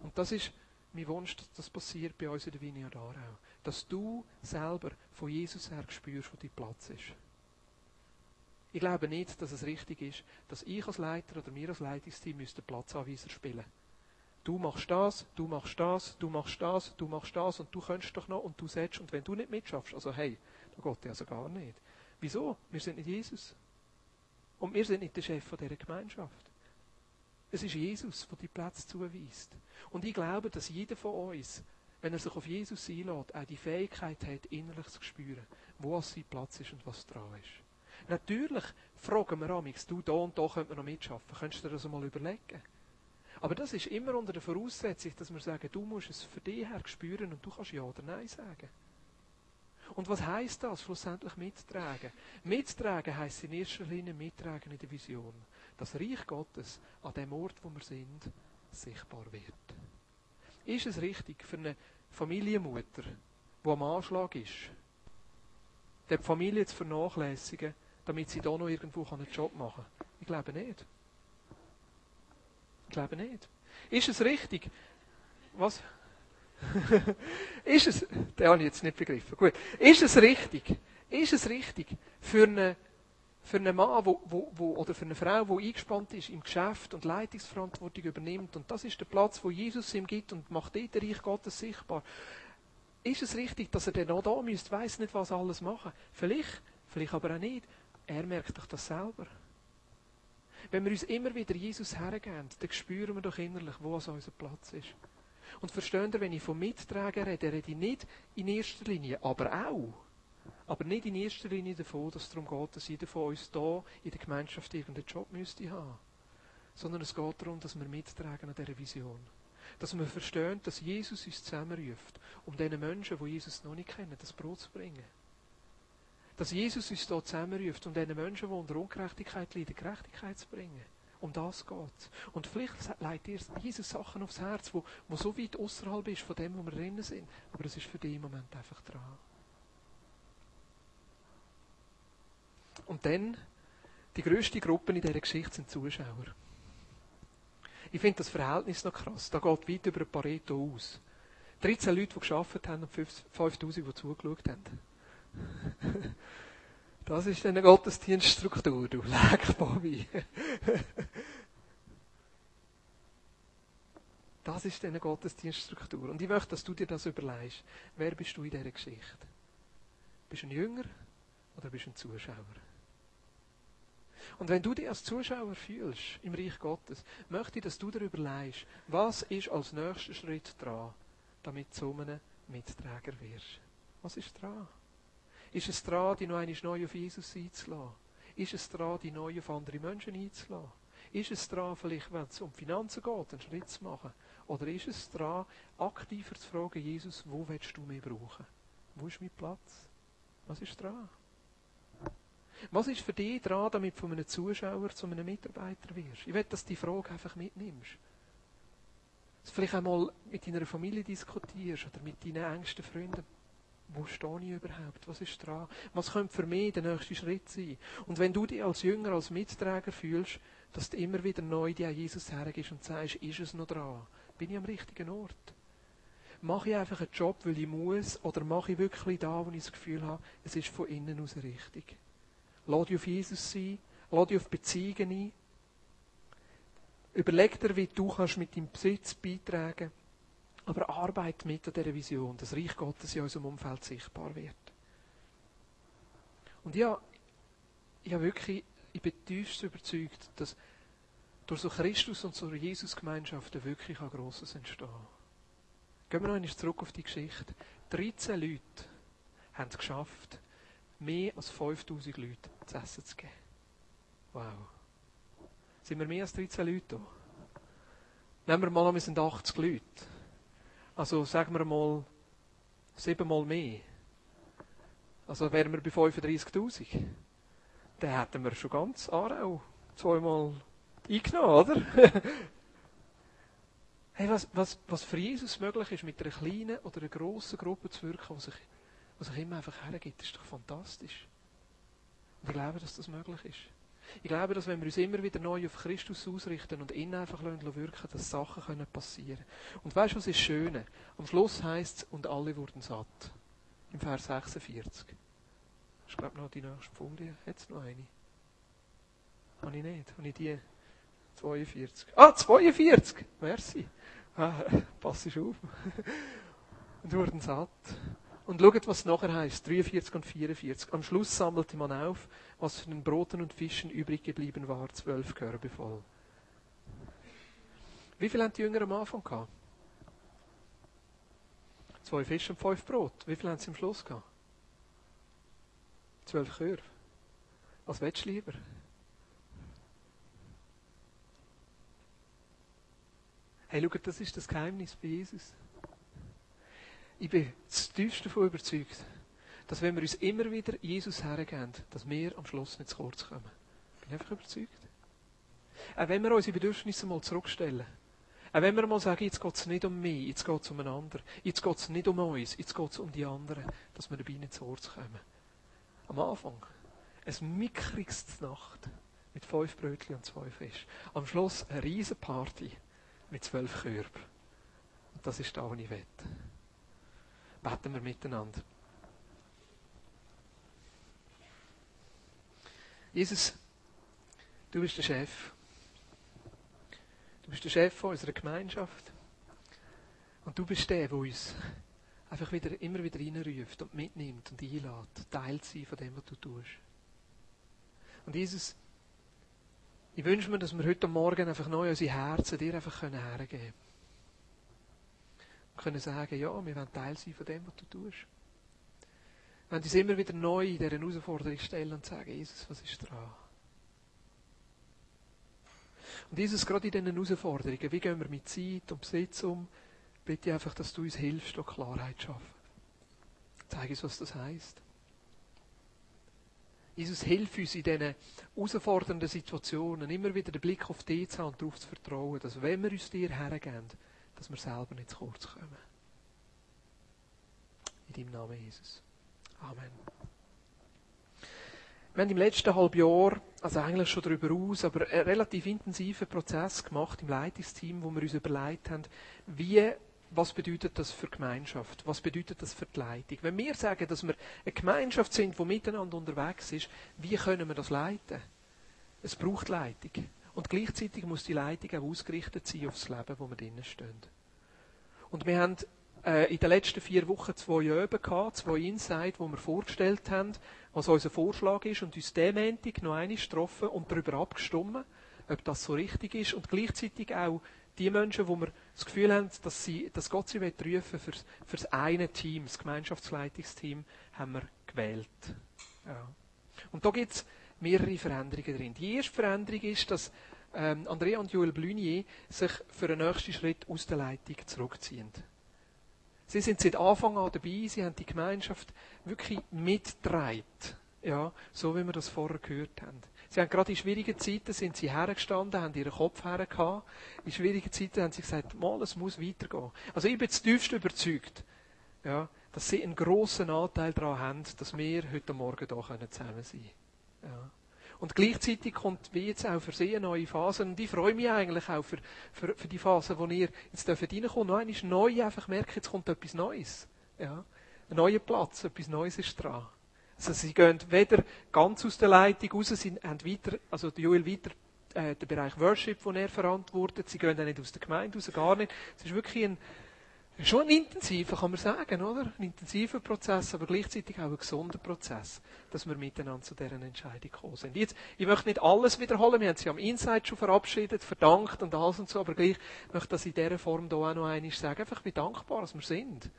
Und das ist mein Wunsch, dass das passiert bei uns in der Vineyard Aarau. Dass du selber von Jesus her spürst, wo dein Platz ist. Ich glaube nicht, dass es richtig ist, dass ich als Leiter oder wir als Leitungsteam den Platzanweiser spielen Du machst das, du machst das, du machst das, du machst das und du könntest doch noch und du setzt und wenn du nicht mitschaffst, also hey, da geht also gar nicht. Wieso? Wir sind nicht Jesus. Und wir sind nicht der Chef dieser Gemeinschaft. Es ist Jesus, der die Platz zuweist. Und ich glaube, dass jeder von uns, wenn er sich auf Jesus einlädt, auch die Fähigkeit hat, innerlich zu spüren, wo sein Platz ist und was dran ist. Natürlich fragen wir amix, du, da und da könnte man noch mitschaffen. Könntest du dir das mal überlegen? Aber das ist immer unter der Voraussetzung, dass wir sagen, du musst es für dich her spüren und du kannst Ja oder Nein sagen. Und was heißt das, schlussendlich mittragen? Mittragen heißt in erster Linie mittragen in der Vision. Das Reich Gottes an dem Ort, wo wir sind, sichtbar wird. Ist es richtig für eine Familienmutter, die am Anschlag ist, die Familie zu vernachlässigen, damit sie da noch irgendwo einen Job machen kann? Ich glaube nicht. Ich glaube nicht. Ist es richtig? Was? ist es, den habe ich jetzt nicht begriffen. Gut. Ist es richtig? Ist es richtig für eine für einen Mann wo, wo, wo, oder für eine Frau, die eingespannt ist im Geschäft und Leitungsverantwortung übernimmt, und das ist der Platz, wo Jesus ihm gibt und macht dort Reich Gottes sichtbar, ist es richtig, dass er dann auch da müsste, weiss nicht, was alles machen. Vielleicht, vielleicht aber auch nicht. Er merkt doch das selber. Wenn wir uns immer wieder Jesus hergeben, dann spüren wir doch innerlich, wo unser Platz ist. Und versteht ihr, wenn ich von Mittragen rede, rede ich nicht in erster Linie, aber auch aber nicht in erster Linie davon, dass es darum geht, dass jeder von uns hier in der Gemeinschaft irgendeinen Job müsste haben. Sondern es geht darum, dass wir mittragen an dieser Vision. Dass wir verstehen, dass Jesus uns zusammenruft, um diesen Menschen, die Jesus noch nicht kennen, das Brot zu bringen. Dass Jesus uns hier zusammenruft, um diesen Menschen, die unter Ungerechtigkeit leiden, Gerechtigkeit zu bringen. Um das geht es. Und vielleicht leitet dir Jesus Sachen aufs Herz, wo, wo so weit außerhalb ist von dem, wo wir drinnen sind. Aber es ist für im Moment einfach dran. Und dann, die grösste Gruppe in dieser Geschichte sind Zuschauer. Ich finde das Verhältnis noch krass. Da geht weit über Pareto aus. 13 Leute, die geschafft haben und 5000, die zugeschaut haben. Das ist eine Gottesdienststruktur, du Leck, Bobby. Das ist eine Gottesdienststruktur. Und ich möchte, dass du dir das überlegst. Wer bist du in dieser Geschichte? Bist du ein Jünger oder bist du ein Zuschauer? Und wenn du dich als Zuschauer fühlst im Reich Gottes, möchte ich, dass du darüber leist, was ist als nächster Schritt dran, damit du zu einem Mitträger wirst. Was ist dran? Ist es dran, dich noch einmal neu auf Jesus einzulassen? Ist es dran, dich neu auf andere Menschen einzulassen? Ist es dran, vielleicht, wenn es um Finanzen geht, einen Schritt zu machen? Oder ist es dran, aktiver zu fragen, Jesus, wo willst du mich brauchen? Wo ist mein Platz? Was ist dran? Was ist für dich dran, damit du von einem Zuschauer zu einem Mitarbeiter wirst? Ich will, dass du die Frage einfach mitnimmst. Dass du vielleicht einmal mit deiner Familie diskutierst oder mit deinen engsten Freunden. Wo stehe ich überhaupt? Was ist dran? Was könnte für mich der nächste Schritt sein? Und wenn du dich als Jünger, als Mitträger fühlst, dass du immer wieder neu dir an Jesus hergehst und sagst, ist es noch dran? Bin ich am richtigen Ort? Mache ich einfach einen Job, weil ich muss, oder mache ich wirklich da, wo ich das Gefühl habe, es ist von innen aus richtig? Lass dich auf Jesus sein. Lass dich auf Beziehungen ein. Überleg dir, wie du kannst mit deinem Besitz beitragen aber arbeite mit an dieser Vision, dass Reich Gottes in unserem Umfeld sichtbar wird. Und ja, ich habe wirklich, ich bin tiefst überzeugt, dass durch so Christus und so Jesus-Gemeinschaften wirklich ein Grosses entstehen. Gehen wir noch einmal zurück auf die Geschichte. 13 Leute haben es geschafft, mehr als 5000 Leute zu essen zu geben. Wow. Sind wir mehr als 13 Leute da? Nehmen wir mal wir sind 80 Leute. Also sagen wir mal siebenmal mehr. Also wären wir bei 35.000. Dann hätten wir schon ganz Aarau zweimal eingenommen, oder? hey, was, was, was für Jesus möglich ist, mit einer kleinen oder einer grossen Gruppe zu wirken, die sich, die sich immer einfach hergibt, ist doch fantastisch. Und ich glaube, dass das möglich ist. Ich glaube, dass wenn wir uns immer wieder neu auf Christus ausrichten und ihn einfach lassen, wirken, dass Sachen passieren können. Und weißt du, was ist Schöne? Am Schluss heißt es, und alle wurden satt. Im Vers 46. Ich glaube noch die nächste Folie. Es noch eine? Habe ich nicht. Habe ich die? 42. Ah, 42! Merci. Ah, pass auf. und wurden satt. Und schaut, was nachher heißt, 43 und 44. Am Schluss sammelte man auf, was von den Broten und Fischen übrig geblieben war, zwölf Körbe voll. Wie viel haben die Jünger am Anfang gehabt? Zwei Fische und fünf Brot. Wie viel haben sie am Schluss gehabt? Zwölf Körbe. Was willst du lieber? Hey, schau, das ist das Geheimnis bei Jesus. Ich bin zutiefst davon überzeugt, dass wenn wir uns immer wieder Jesus hergeben, dass wir am Schluss nicht zu kurz kommen. Ich bin einfach überzeugt. Auch wenn wir unsere Bedürfnisse mal zurückstellen. Auch wenn wir mal sagen, jetzt geht es nicht um mich, jetzt geht es um einen anderen. Jetzt geht es nicht um uns, jetzt geht es um die anderen, dass wir dabei nicht zu kurz kommen. Am Anfang ein mickriges Nacht mit fünf Brötchen und zwei Fisch. Am Schluss eine riesen Party mit zwölf Körben. Und das ist da, was ich will. Beten wir miteinander. Jesus, du bist der Chef. Du bist der Chef unserer Gemeinschaft. Und du bist der, der uns einfach wieder, immer wieder reinruft und mitnimmt und einlädt, Teil zu sein von dem, was du tust. Und Jesus, ich wünsche mir, dass wir heute Morgen einfach neu unsere Herzen dir einfach hergeben können können sagen, ja, wir wollen Teil sein von dem, was du tust. Wir wollen uns immer wieder neu in dieser Herausforderung stellen und sagen, Jesus, was ist dran? Und Jesus, gerade in diesen Herausforderungen, wie gehen wir mit Zeit und Besitz um, bitte einfach, dass du uns hilfst, da Klarheit zu schaffen. Zeig uns, was das heisst. Jesus, hilf uns in diesen herausfordernden Situationen, immer wieder den Blick auf dich zu haben und darauf zu vertrauen, dass wenn wir uns dir hergeben, dass wir selber nicht zu kurz kommen. In deinem Namen, Jesus. Amen. Wir haben im letzten halben Jahr, also eigentlich schon darüber aus, aber einen relativ intensiven Prozess gemacht im Leitungsteam, wo wir uns überlegt haben, wie, was bedeutet das für Gemeinschaft? Was bedeutet das für die Leitung? Wenn wir sagen, dass wir eine Gemeinschaft sind, die miteinander unterwegs ist, wie können wir das leiten? Es braucht Leitung. Und gleichzeitig muss die Leitung auch ausgerichtet sein auf das Leben, wo wir drinnen stehen. Und wir haben äh, in den letzten vier Wochen zwei Öben gehabt, zwei Insights, wo wir vorgestellt haben, was unser Vorschlag ist und uns den Montag noch einmal getroffen und darüber abgestimmt, ob das so richtig ist und gleichzeitig auch die Menschen, wo wir das Gefühl haben, dass, sie, dass Gott sie rufen will, für, für das eine Team, das Gemeinschaftsleitungsteam, haben wir gewählt. Ja. Und da gibt es mehrere Veränderungen drin. Die erste Veränderung ist, dass ähm, Andrea und Joel Blunier sich für einen nächsten Schritt aus der Leitung zurückziehen. Sie sind seit Anfang an dabei, sie haben die Gemeinschaft wirklich mitgetragen. Ja, so wie wir das vorher gehört haben. Sie haben gerade in schwierigen Zeiten sind sie hergestanden, haben ihren Kopf hergehauen. In schwierigen Zeiten haben sie gesagt, mal, es muss weitergehen. Also ich bin zutiefst überzeugt, ja, dass sie einen grossen Anteil daran haben, dass wir heute Morgen hier zusammen sein können. Ja. Und gleichzeitig kommt wie jetzt auch für Sie eine neue Phase. Und ich freue mich eigentlich auch für, für, für die Phase, wo ihr jetzt reinkommt. Noch einmal neu einfach merken, jetzt kommt etwas Neues. Ja. Ein neuer Platz, etwas Neues ist dran. Also sie gehen weder ganz aus der Leitung raus, sie haben weiter, also Joel weiter äh, den Bereich Worship, den er verantwortet. Sie gehen auch nicht aus der Gemeinde raus, gar nicht. Es ist wirklich ein, Schon ein intensiver, kann man sagen, oder? Ein intensiver Prozess, aber gleichzeitig auch ein gesunder Prozess, dass wir miteinander zu dieser Entscheidung gekommen sind. Jetzt, ich möchte nicht alles wiederholen, wir haben sie am Inside schon verabschiedet, verdankt und alles und so, aber gleich möchte ich das in dieser Form hier auch noch einmal sagen. Einfach, wie dankbar dass wir sind.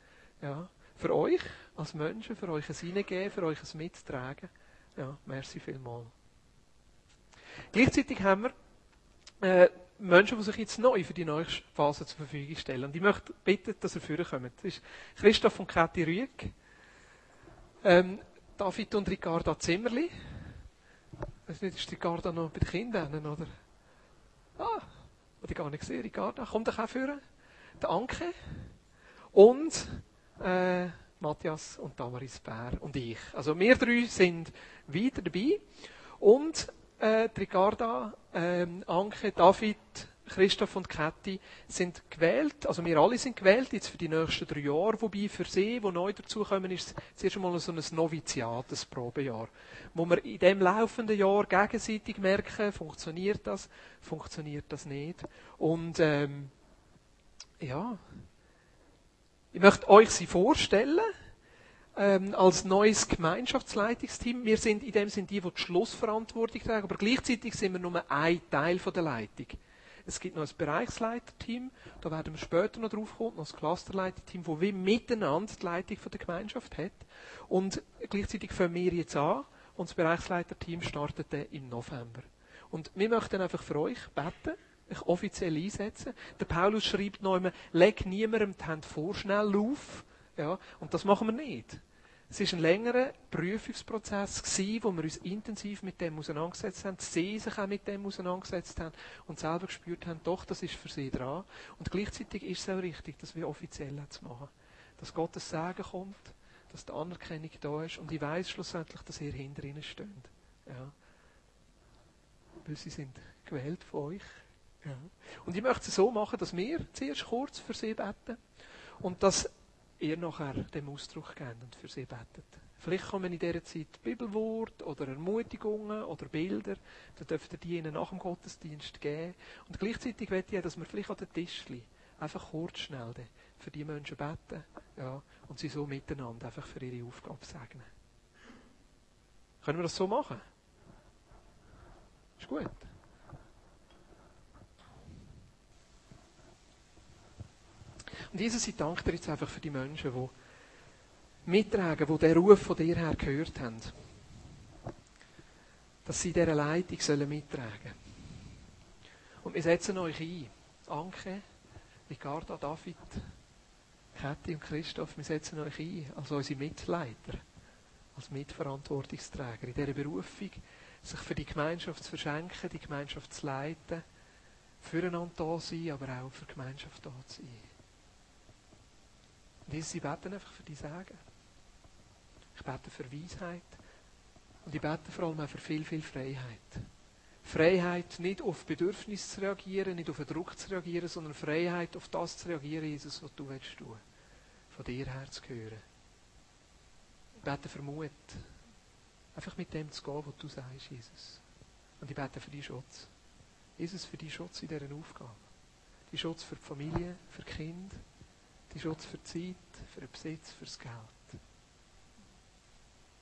Ja. Für euch als Menschen, für euch ein Hineingeben, für euch ein Mittragen. Ja, merci vielmals. Gleichzeitig haben wir, äh, Menschen, die sich jetzt neu für die neue Phase zur Verfügung stellen. Und ich möchte bitten, dass ihr vorkommt. Das ist Christoph und Kathi Rüeg. Ähm, David und Ricarda Zimmerli. Ich weiß nicht, ist Ricarda noch bei den Kindern, oder? Ah, die gar nicht gesehen, Ricarda. Kommt doch auch führen. Der Anke. Und, äh, Matthias und Damaris Bär und ich. Also wir drei sind wieder dabei. Und äh, Ricarda, äh, Anke, David, Christoph und Kathi sind gewählt, also wir alle sind gewählt, jetzt für die nächsten drei Jahre, wobei für sie, die neu dazukommen, ist es zuerst einmal so ein Noviziat, ein Probejahr, wo wir in dem laufenden Jahr gegenseitig merken, funktioniert das, funktioniert das nicht. Und ähm, ja, ich möchte euch sie vorstellen, ähm, als neues Gemeinschaftsleitungsteam. Wir sind in dem sind die, die die Schlussverantwortung tragen, aber gleichzeitig sind wir nur ein Teil von der Leitung. Es gibt noch ein Bereichsleiterteam, da werden wir später noch drauf kommen, noch ein Clusterleiterteam, wo wir miteinander die Leitung von der Gemeinschaft hat. Und gleichzeitig fangen wir jetzt an und das Bereichsleiterteam startet dann im November. Und wir möchten einfach für euch beten, offiziell einsetzen. Der Paulus schreibt noch immer, leg niemandem die Hand vorschnell auf. Ja, und das machen wir nicht. Es war ein längerer Prüfungsprozess, gewesen, wo wir uns intensiv mit dem auseinandergesetzt haben, sie sich auch mit dem auseinandergesetzt haben und selber gespürt haben, doch, das ist für sie dran. Und gleichzeitig ist es auch richtig, dass wir offiziell zu machen. Dass Gottes Segen kommt, dass die Anerkennung da ist und ich weiß schlussendlich, dass ihr hinter ihnen steht. Ja. Weil sie sind gewählt von euch. Ja. Und ich möchte es so machen, dass wir zuerst kurz für sie beten und dass ihr nachher dem Ausdruck gebt und für sie betet. Vielleicht kommen in dieser Zeit Bibelwort oder Ermutigungen oder Bilder. Da dürft ihr die ihnen nach dem Gottesdienst geben. Und gleichzeitig möchte ich, dass wir vielleicht an den Tischli einfach kurz schnell für die Menschen beten ja, und sie so miteinander einfach für ihre Aufgabe segnen. Können wir das so machen? Ist gut. Und Jesus, ich danke dir jetzt einfach für die Menschen, die mittragen, die den Ruf von dir her gehört haben. Dass sie dieser Leitung sollen mittragen Und wir setzen euch ein. Anke, Ricarda, David, Kathi und Christoph, wir setzen euch ein als unsere Mitleiter, als Mitverantwortungsträger in dieser Berufung, sich für die Gemeinschaft zu verschenken, die Gemeinschaft zu leiten, füreinander da sein, aber auch für die Gemeinschaft da zu sein. Und Jesus, sie beten einfach für die Sagen. Ich bete für Weisheit. Und ich bete vor allem auch für viel, viel Freiheit. Freiheit, nicht auf Bedürfnisse zu reagieren, nicht auf den Druck zu reagieren, sondern Freiheit, auf das zu reagieren, Jesus, was du willst tun. Von dir her zu hören. Ich bete für Mut. Einfach mit dem zu gehen, was du sagst, Jesus. Und ich bete für deinen Schutz. Jesus, für deinen Schutz in dieser Aufgabe. Die Schutz für die Familie, für die Kinder, die Schutz für die Zeit, für den Besitz, für das Geld.